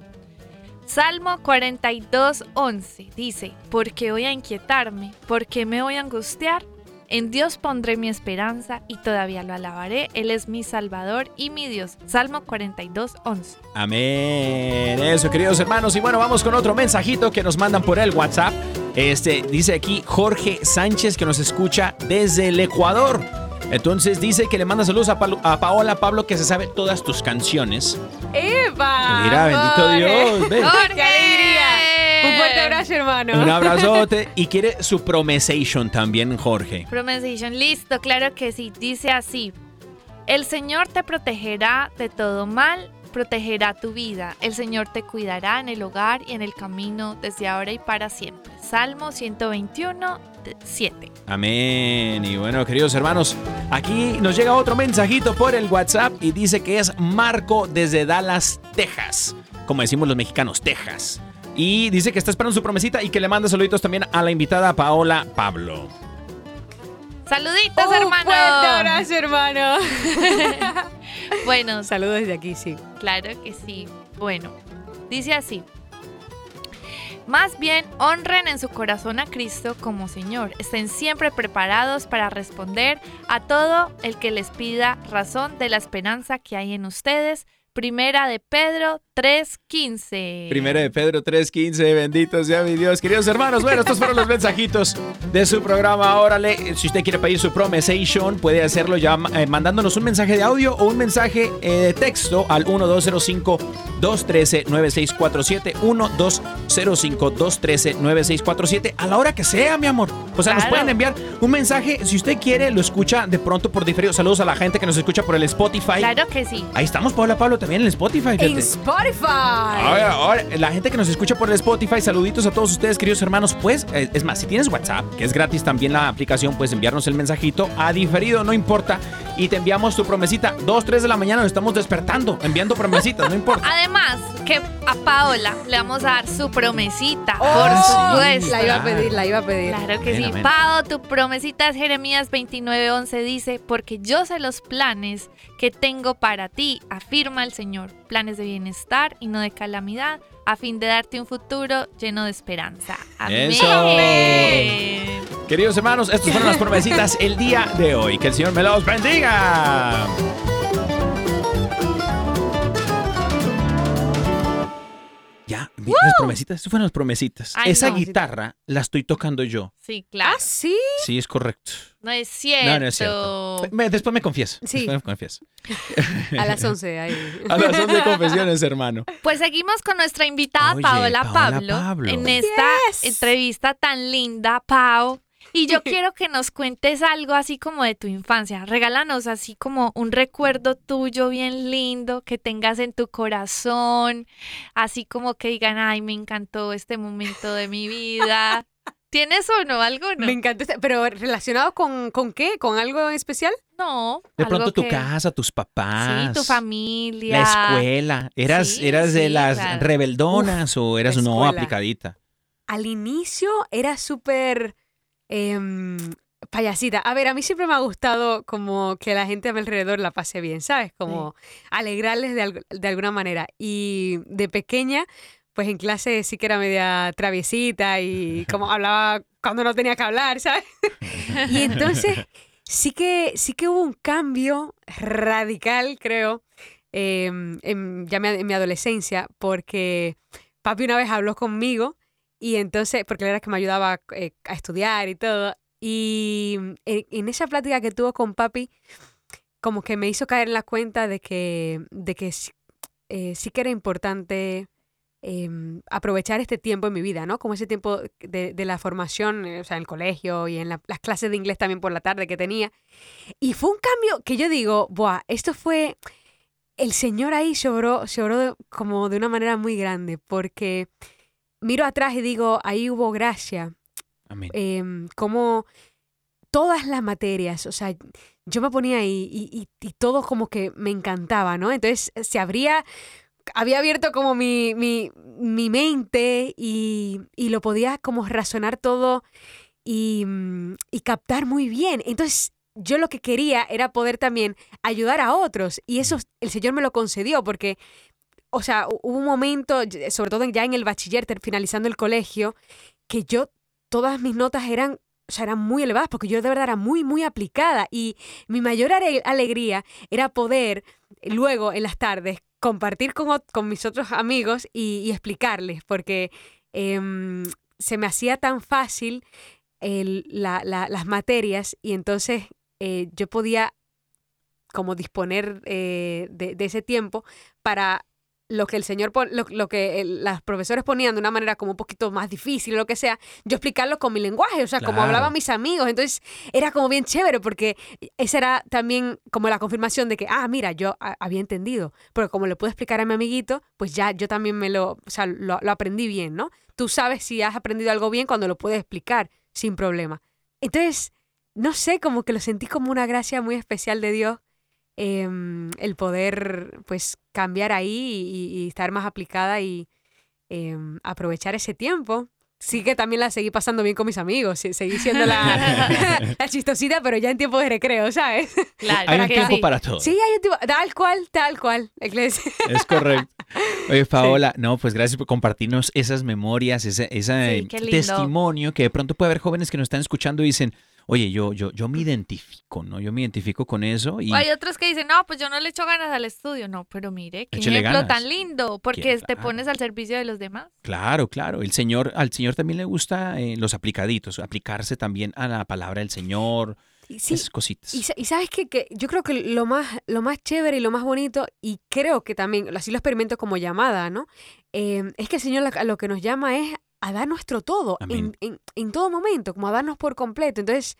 Salmo 42, 11 dice, porque voy a inquietarme, porque me voy a angustiar, en Dios pondré mi esperanza y todavía lo alabaré, Él es mi Salvador y mi Dios. Salmo 42, 11. Amén. Eso, queridos hermanos. Y bueno, vamos con otro mensajito que nos mandan por el WhatsApp. Este dice aquí Jorge Sánchez que nos escucha desde el Ecuador. Entonces dice que le manda saludos a, Paola Pablo que se sabe todas tus canciones. ¡Epa! Mira, bendito. Dios. ven. ¡Jorge! Un fuerte abrazo, hermano. Un abrazote *laughs* y quiere su promesation también, Jorge. Pronunciation, listo, claro que sí. Dice así: El Señor te protegerá de todo mal, protegerá tu vida. El Señor te cuidará en el hogar y en el camino desde ahora y para siempre. Salmo 121, 7. Amén. Y bueno, queridos hermanos, aquí nos llega otro mensajito por el WhatsApp y dice que es Marco desde Dallas, Texas. Como decimos los mexicanos, Texas. Y dice que está esperando su promesita y que le manda saluditos también a la invitada Paola Pablo. Saluditos, Un hermano. abrazo, hermano. *laughs* Bueno, Saludos desde aquí, sí. Claro que sí. Bueno, dice así. Más bien, honren en su corazón a Cristo como Señor. Estén siempre preparados para responder a todo el que les pida razón de la esperanza que hay en ustedes. Primera de Pedro 3.15. Primera de Pedro 3.15, bendito sea mi Dios. Queridos hermanos, bueno, estos fueron los mensajitos de su programa. Órale, si usted quiere pedir su promesation, puede hacerlo ya eh, mandándonos un mensaje de audio o un mensaje eh, de texto al 1205-213-9647. 1205-213-9647 a la hora que sea, mi amor. O sea, nos pueden enviar un mensaje. Si usted quiere, lo escucha de pronto por diferido. Saludos a la gente que nos escucha por el Spotify. Claro que sí. Ahí estamos, Paula Pablo, también en el Spotify. En. Spotify. Spotify. Ahora, ahora, la gente que nos escucha por el Spotify, saluditos a todos ustedes, queridos hermanos. Pues, eh, es más, si tienes WhatsApp, que es gratis también la aplicación, puedes enviarnos el mensajito a diferido, no importa. Y te enviamos tu promesita. Dos, tres de la mañana nos estamos despertando, enviando promesitas, no importa. *laughs* Además, que a Paola le vamos a dar su promesita, Oh, por sí, supuesto. La iba a pedir, la iba a pedir. Claro que Amén, sí. amén. Pao, tu promesita es Jeremías 29:11 dice, porque yo sé los planes que tengo para ti, afirma el Señor, planes de bienestar y no de calamidad, a fin de darte un futuro lleno de esperanza. Amén. Eso. Queridos hermanos, estas fueron las promesitas el día de hoy. Que el Señor me los bendiga. Ya, vi- las promesitas, estas fueron las promesitas. Ay, Esa no. guitarra la estoy tocando yo. Sí, claro. Ah, sí. Sí, es correcto. No es cierto. No, no es cierto. Me- después me confieso. Sí. Después me confieso. A las 11 ahí. *laughs* A las 11 confesiones, hermano. Pues seguimos con nuestra invitada Oye, Paola, Paola Pablo, Pablo. en esta Yes. entrevista tan linda, Pau. Y yo *laughs* quiero que nos cuentes algo así como de tu infancia. Regálanos así como un recuerdo tuyo bien lindo que tengas en tu corazón, así como que digan, ay, me encantó este momento de mi vida. *laughs* ¿Tienes o no algo? No. Me encantó este, pero relacionado con, con qué? ¿Con algo en especial? No. De algo pronto tu que- casa, tus papás. Sí, tu familia. La escuela. ¿Eras, Sí, eras de las claro. rebeldonas o eras no aplicadita? Al inicio era súper em, payasita. A ver, a mí siempre me ha gustado como que la gente a mi alrededor la pase bien, ¿sabes? Como alegrarles de, de alguna manera. Y de pequeña, pues en clase sí que era media traviesita y *laughs* como hablaba cuando no tenía que hablar, ¿sabes? *laughs* y entonces sí que, sí que hubo un cambio radical, creo, em, en, ya en mi adolescencia, porque papi una vez habló conmigo y entonces, porque él era el que me ayudaba eh, a estudiar y todo, y en, en esa plática que tuvo con papi, como que me hizo caer en la cuenta de que, de que sí, eh, que era importante em, aprovechar este tiempo en mi vida, ¿no? Como ese tiempo de, de la formación, eh, o sea, en el colegio y en la- las clases de inglés también por la tarde que tenía. Y fue un cambio que yo digo, buah, esto fue... El Señor ahí obró de- como de una manera muy grande, porque miro atrás y digo, ahí hubo gracia, Amén. em, como todas las materias, o sea, yo me ponía ahí y, y- y todo como que me encantaba, ¿no? Entonces se abría, había abierto como mi, mi, mi mente y, y lo podía como razonar todo y, y captar muy bien. Entonces yo lo que quería era poder también ayudar a otros y eso el Señor me lo concedió porque... O sea, hu- hubo un momento, y- sobre todo ya en el bachiller, finalizando el colegio, que yo todas mis notas eran, o sea, eran muy elevadas porque yo de verdad era muy, muy aplicada y mi mayor ale- alegría era poder eh, luego en las tardes compartir con, con mis otros amigos y, explicarles porque em, se me hacía tan fácil las materias y entonces eh, yo podía como disponer eh, de ese tiempo para lo que el señor, lo, lo que el- las profesores ponían de una manera como un poquito más difícil o lo que sea, yo explicarlo con mi lenguaje, o sea, como Claro. hablaban mis amigos. Entonces era como bien chévere porque esa era también como la confirmación de que, ah, mira, yo a- había entendido. Porque como le puedo explicar a mi amiguito, pues ya yo también me lo, o sea, lo, lo aprendí bien, ¿no? Tú sabes si has aprendido algo bien cuando lo puedes explicar sin problema. Entonces, no sé, como que lo sentí como una gracia muy especial de Dios em, el poder pues cambiar ahí y, y estar más aplicada y em, aprovechar ese tiempo. Sí que también la seguí pasando bien con mis amigos, sí, seguí siendo la, *laughs* *laughs* la chistosita, pero ya en tiempo de recreo, ¿sabes? Claro, Hay un tiempo sí. para todo. Sí, hay un tiempo, tal cual, tal cual, iglesia. Es correcto. Oye, *laughs* Paola, no, pues gracias por compartirnos esas memorias, ese, ese Sí, testimonio que de pronto puede haber jóvenes que nos están escuchando y dicen, oye, yo, yo, yo me identifico, ¿no? Yo me identifico con eso y O hay otros que dicen, no, pues yo no le echo ganas al estudio. No, pero mire, qué Échele ejemplo ganas. tan lindo, porque Qué te claro. pones al servicio de los demás. claro, claro, el Señor, al Señor también le gusta eh, los aplicaditos, aplicarse también a la palabra del Señor, Sí, esas cositas. Y, y sabes qué? que yo creo que lo más, lo más chévere y lo más bonito, y creo que también, así lo experimento como llamada, ¿no? Eh, es que el Señor la- lo que nos llama es a dar nuestro todo, en, en- en todo momento, como a darnos por completo. Entonces,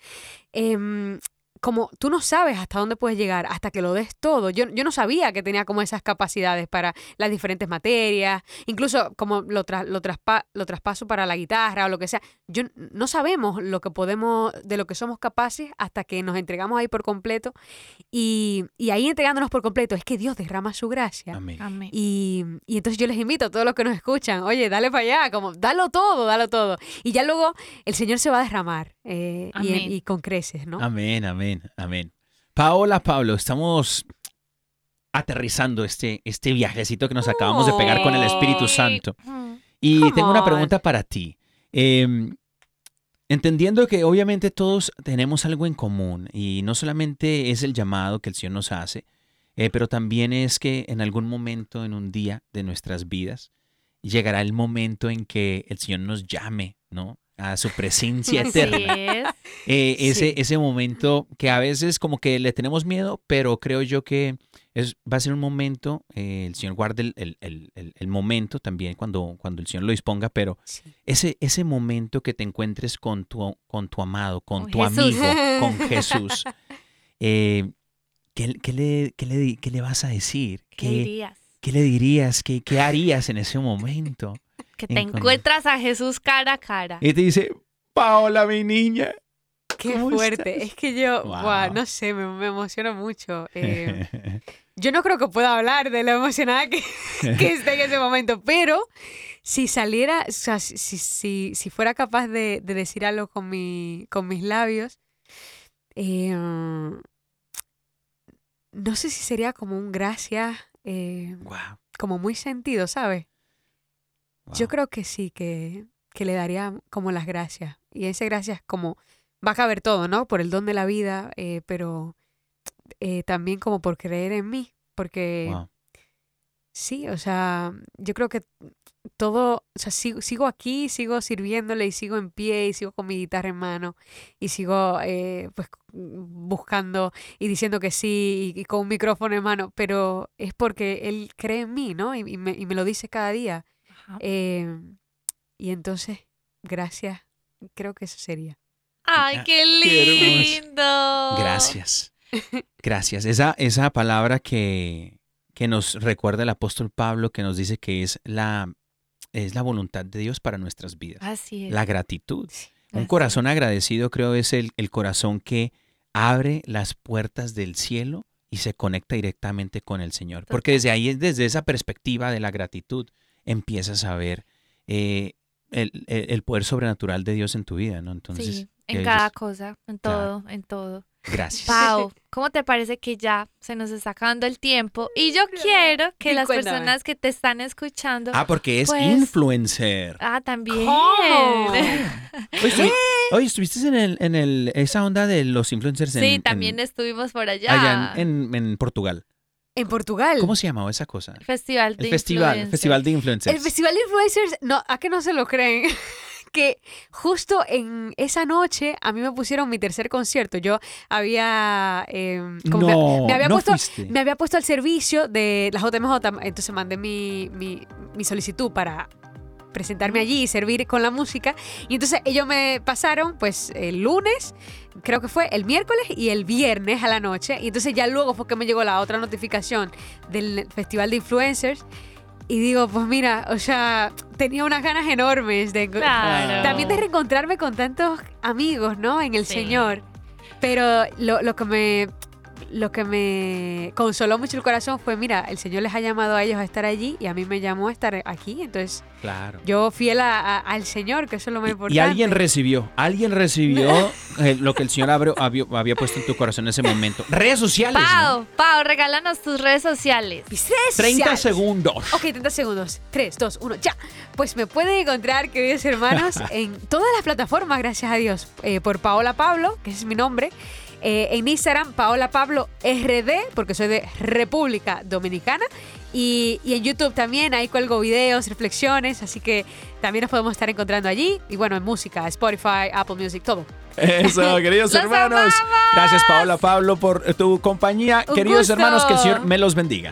em, como tú no sabes hasta dónde puedes llegar hasta que lo des todo. Yo, yo no sabía que tenía como esas capacidades para las diferentes materias, incluso como lo, tra- lo, traspa- lo traspaso para la guitarra o lo que sea. Yo no sabemos lo que podemos, de lo que somos capaces hasta que nos entregamos ahí por completo. Y, y ahí entregándonos por completo es que Dios derrama su gracia. Amén. Amén. Y, y entonces yo les invito a todos los que nos escuchan, oye, dale para allá, como, dalo todo, dalo todo. Y ya luego el Señor se va a derramar eh, y, y con creces, ¿no? Amén, amén, amén. Paola, Pablo, estamos aterrizando este, este viajecito que nos acabamos de pegar con el Espíritu. Santo. Y Come tengo una pregunta para ti. Eh, entendiendo que obviamente todos tenemos algo en común y no solamente es el llamado que el Señor nos hace, eh, pero también es que en algún momento, en un día de nuestras vidas, llegará el momento en que el Señor nos llame, ¿no? A su presencia *laughs* eterna. es. Eh, ese, Sí. ese momento que a veces como que le tenemos miedo, pero creo yo que es, va a ser un momento, eh, el Señor guarde el, el- el- el- momento también cuando, cuando el Señor lo disponga, pero Sí. ese, ese momento que te encuentres con tu, con tu amado, con, Con tu Jesús. amigo, con *laughs* Jesús, eh, ¿qué, qué le, qué le qué le vas a decir? ¿Qué dirías? qué le dirías? ¿Qué, qué harías en ese momento? Que te encuentras a Jesús cara a cara. Y te dice, Paola, mi niña. Qué ¿Cómo fuerte. estás? Es que yo, Wow. no sé, me, me emociono mucho. Eh, *laughs* yo no creo que pueda hablar de lo emocionada que, *laughs* que esté en ese momento, pero si saliera, o sea, si, si, si- fuera capaz de, de decir algo con, mi, con mis labios, eh, no sé si sería como un gracias, eh, Guau, como muy sentido, ¿sabes? Yo creo que sí, que, que le daría como las gracias. Y ese gracias como va a caber todo, ¿no? Por el don de la vida, eh, pero eh, también como por creer en mí. Porque sí, o sea, yo creo que todo, o sea, sigo, sigo aquí, sigo sirviéndole y sigo en pie y sigo con mi guitarra en mano y sigo eh, pues buscando y diciendo que sí y, y con un micrófono en mano, pero es porque él cree en mí, ¿no? Y, y me, y me lo dice cada día. Eh, y entonces, gracias. Creo que eso sería. Ay, qué *laughs* lindo. Gracias. *laughs* Gracias. Esa, esa palabra que, que nos recuerda el apóstol Pablo, que nos dice que es la, es la voluntad de Dios para nuestras vidas. Así es. La gratitud. Un corazón agradecido creo es el, el corazón que abre las puertas del cielo y se conecta directamente con el Señor. Porque desde ahí, desde esa perspectiva de la gratitud, empiezas a ver eh, el, el- el poder sobrenatural de Dios en tu vida, ¿no? Entonces, sí, en cada dices, cosa, en Claro. todo, en todo. gracias. Pau, ¿cómo te parece que ya se nos está acabando el tiempo? Y yo quiero que Sí, las cuéntame. personas que te están escuchando. Ah, porque es Pues- influencer. Ah, también. ¿Cómo? *laughs* Estuvi- oye, estuviste en, el, en el, esa onda de los influencers en, sí, en- también estuvimos por allá. allá en, en- en Portugal. En Portugal. ¿Cómo se llamaba esa cosa? El festival de El festival, influencers. festival de influencers. El Festival de Influencers, no, ¿a que no se lo creen? *laughs* que justo en esa noche a mí me pusieron mi tercer concierto. Yo había... eh, como no, me, me había no puesto, fuiste. me había puesto al servicio de la JMJ, entonces mandé mi, mi, mi solicitud para presentarme allí y servir con la música. Y entonces ellos me pasaron pues el lunes, creo que fue el miércoles y el viernes a la noche. Y entonces ya luego fue que me llegó la otra notificación del Festival de Influencers. Y digo, pues mira, o sea, tenía unas ganas enormes de, Claro. también de reencontrarme con tantos amigos, ¿no? En el Sí. Señor. Pero lo, lo que me lo que me consoló mucho el corazón fue, mira, el Señor les ha llamado a ellos a estar allí y a mí me llamó a estar aquí. Entonces, Claro. yo fiel a- a- al Señor, que eso es lo más Y- importante. Y alguien recibió, alguien recibió *laughs* eh, lo que el Señor abrió- había, había puesto en tu corazón en ese momento. Redes sociales. ¿no? Pau, Pau, regálanos tus redes sociales. Mis redes 30 sociales. segundos. Ok, 30 segundos. 3, 2, 1, ya. Pues me pueden encontrar, queridos hermanos, *laughs* en todas las plataformas, gracias a Dios, eh, por Paola Pablo, que ese es mi nombre. Eh, en Instagram, Paola Pablo RD, porque soy de República Dominicana. Y, y en YouTube también, ahí cuelgo videos, reflexiones, así que también nos podemos estar encontrando allí. Y bueno, en música, Spotify, Apple Music, todo. Eso, *laughs* queridos ¡Los hermanos. amamos! Gracias, Paola Pablo, por tu compañía. Un queridos gusto. hermanos, que el Señor me los bendiga.